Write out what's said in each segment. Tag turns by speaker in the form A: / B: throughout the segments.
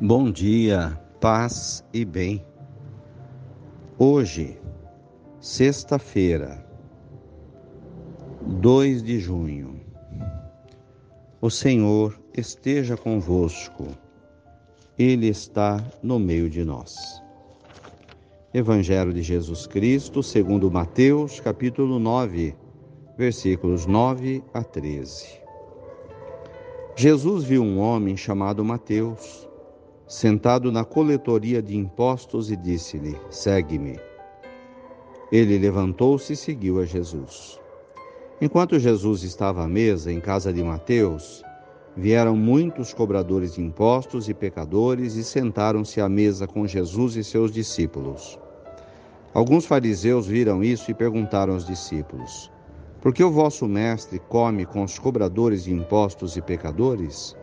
A: Bom dia, paz e bem. Hoje, sexta-feira, 2 de junho. O Senhor esteja convosco, Ele está no meio de nós. Evangelho de Jesus Cristo, segundo Mateus, capítulo 9, versículos 9 a 13. Jesus viu um homem chamado Mateus sentado na coletoria de impostos e disse-lhe: Segue-me. Ele levantou-se e seguiu a Jesus. Enquanto Jesus estava à mesa em casa de Mateus, vieram muitos cobradores de impostos e pecadores e sentaram-se à mesa com Jesus e seus discípulos. Alguns fariseus viram isso e perguntaram aos discípulos: Por que o vosso mestre come com os cobradores de impostos e pecadores?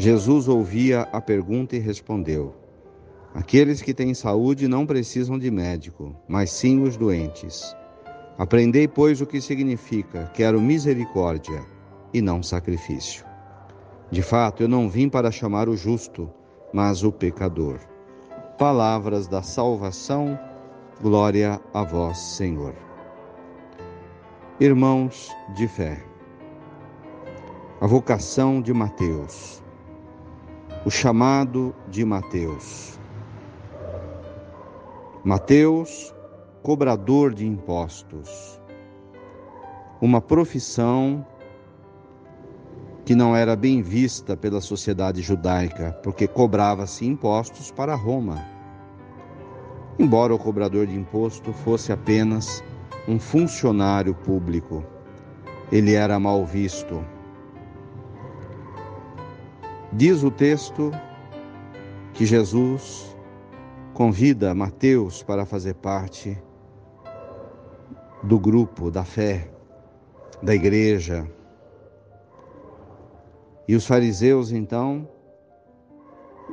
A: Jesus ouvia a pergunta e respondeu: Aqueles que têm saúde não precisam de médico, mas sim os doentes. Aprendei, pois, o que significa: quero misericórdia e não sacrifício. De fato, eu não vim para chamar o justo, mas o pecador. Palavras da salvação, glória a vós, Senhor. Irmãos de fé, a vocação de Mateus o chamado de Mateus. Mateus, cobrador de impostos. Uma profissão que não era bem vista pela sociedade judaica, porque cobrava-se impostos para Roma. Embora o cobrador de imposto fosse apenas um funcionário público, ele era mal visto Diz o texto que Jesus convida Mateus para fazer parte do grupo da fé, da igreja. E os fariseus então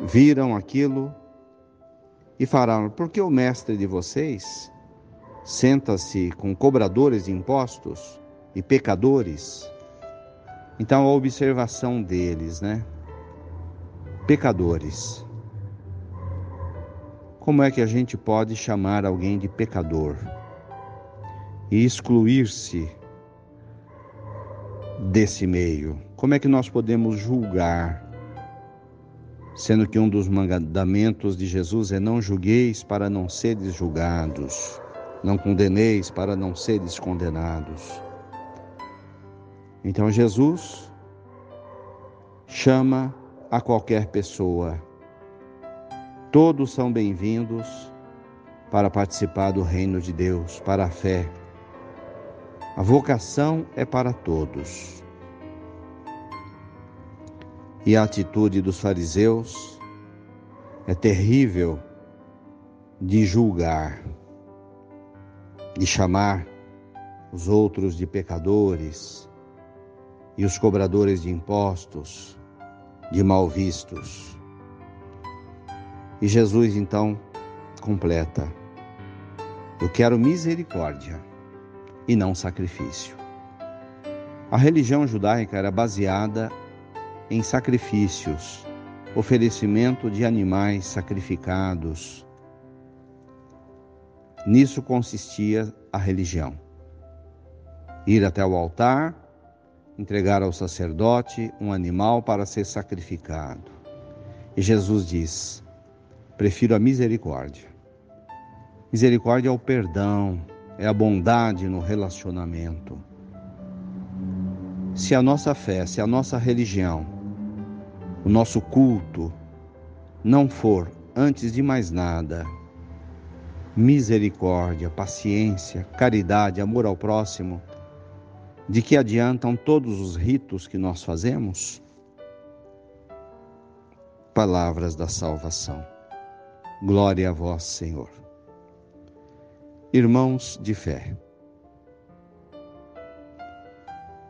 A: viram aquilo e falaram: por que o mestre de vocês senta-se com cobradores de impostos e pecadores? Então a observação deles, né? Pecadores. Como é que a gente pode chamar alguém de pecador e excluir-se desse meio? Como é que nós podemos julgar? Sendo que um dos mandamentos de Jesus é não julgueis para não seres julgados, não condeneis para não seres condenados. Então Jesus chama a qualquer pessoa. Todos são bem-vindos para participar do reino de Deus, para a fé. A vocação é para todos. E a atitude dos fariseus é terrível de julgar, de chamar os outros de pecadores e os cobradores de impostos de mal vistos. E Jesus então completa: Eu quero misericórdia e não sacrifício. A religião judaica era baseada em sacrifícios, oferecimento de animais sacrificados. Nisso consistia a religião. Ir até o altar, entregar ao sacerdote um animal para ser sacrificado. E Jesus diz: prefiro a misericórdia. Misericórdia é o perdão, é a bondade no relacionamento. Se a nossa fé, se a nossa religião, o nosso culto não for, antes de mais nada, misericórdia, paciência, caridade, amor ao próximo, de que adiantam todos os ritos que nós fazemos? Palavras da salvação. Glória a vós, Senhor. Irmãos de fé,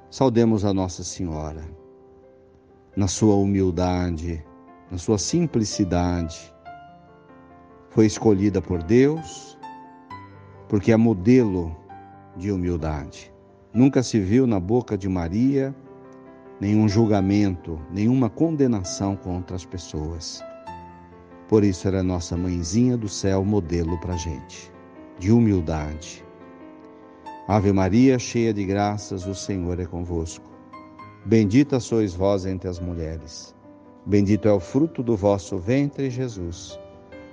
A: saudemos a Nossa Senhora, na sua humildade, na sua simplicidade. Foi escolhida por Deus porque é modelo de humildade Nunca se viu na boca de Maria nenhum julgamento, nenhuma condenação contra as pessoas. Por isso ela é nossa mãezinha do céu, modelo para gente, de humildade. Ave Maria, cheia de graças, o Senhor é convosco. Bendita sois vós entre as mulheres. Bendito é o fruto do vosso ventre, Jesus.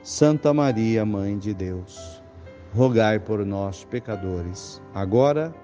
A: Santa Maria, Mãe de Deus, rogai por nós, pecadores, agora e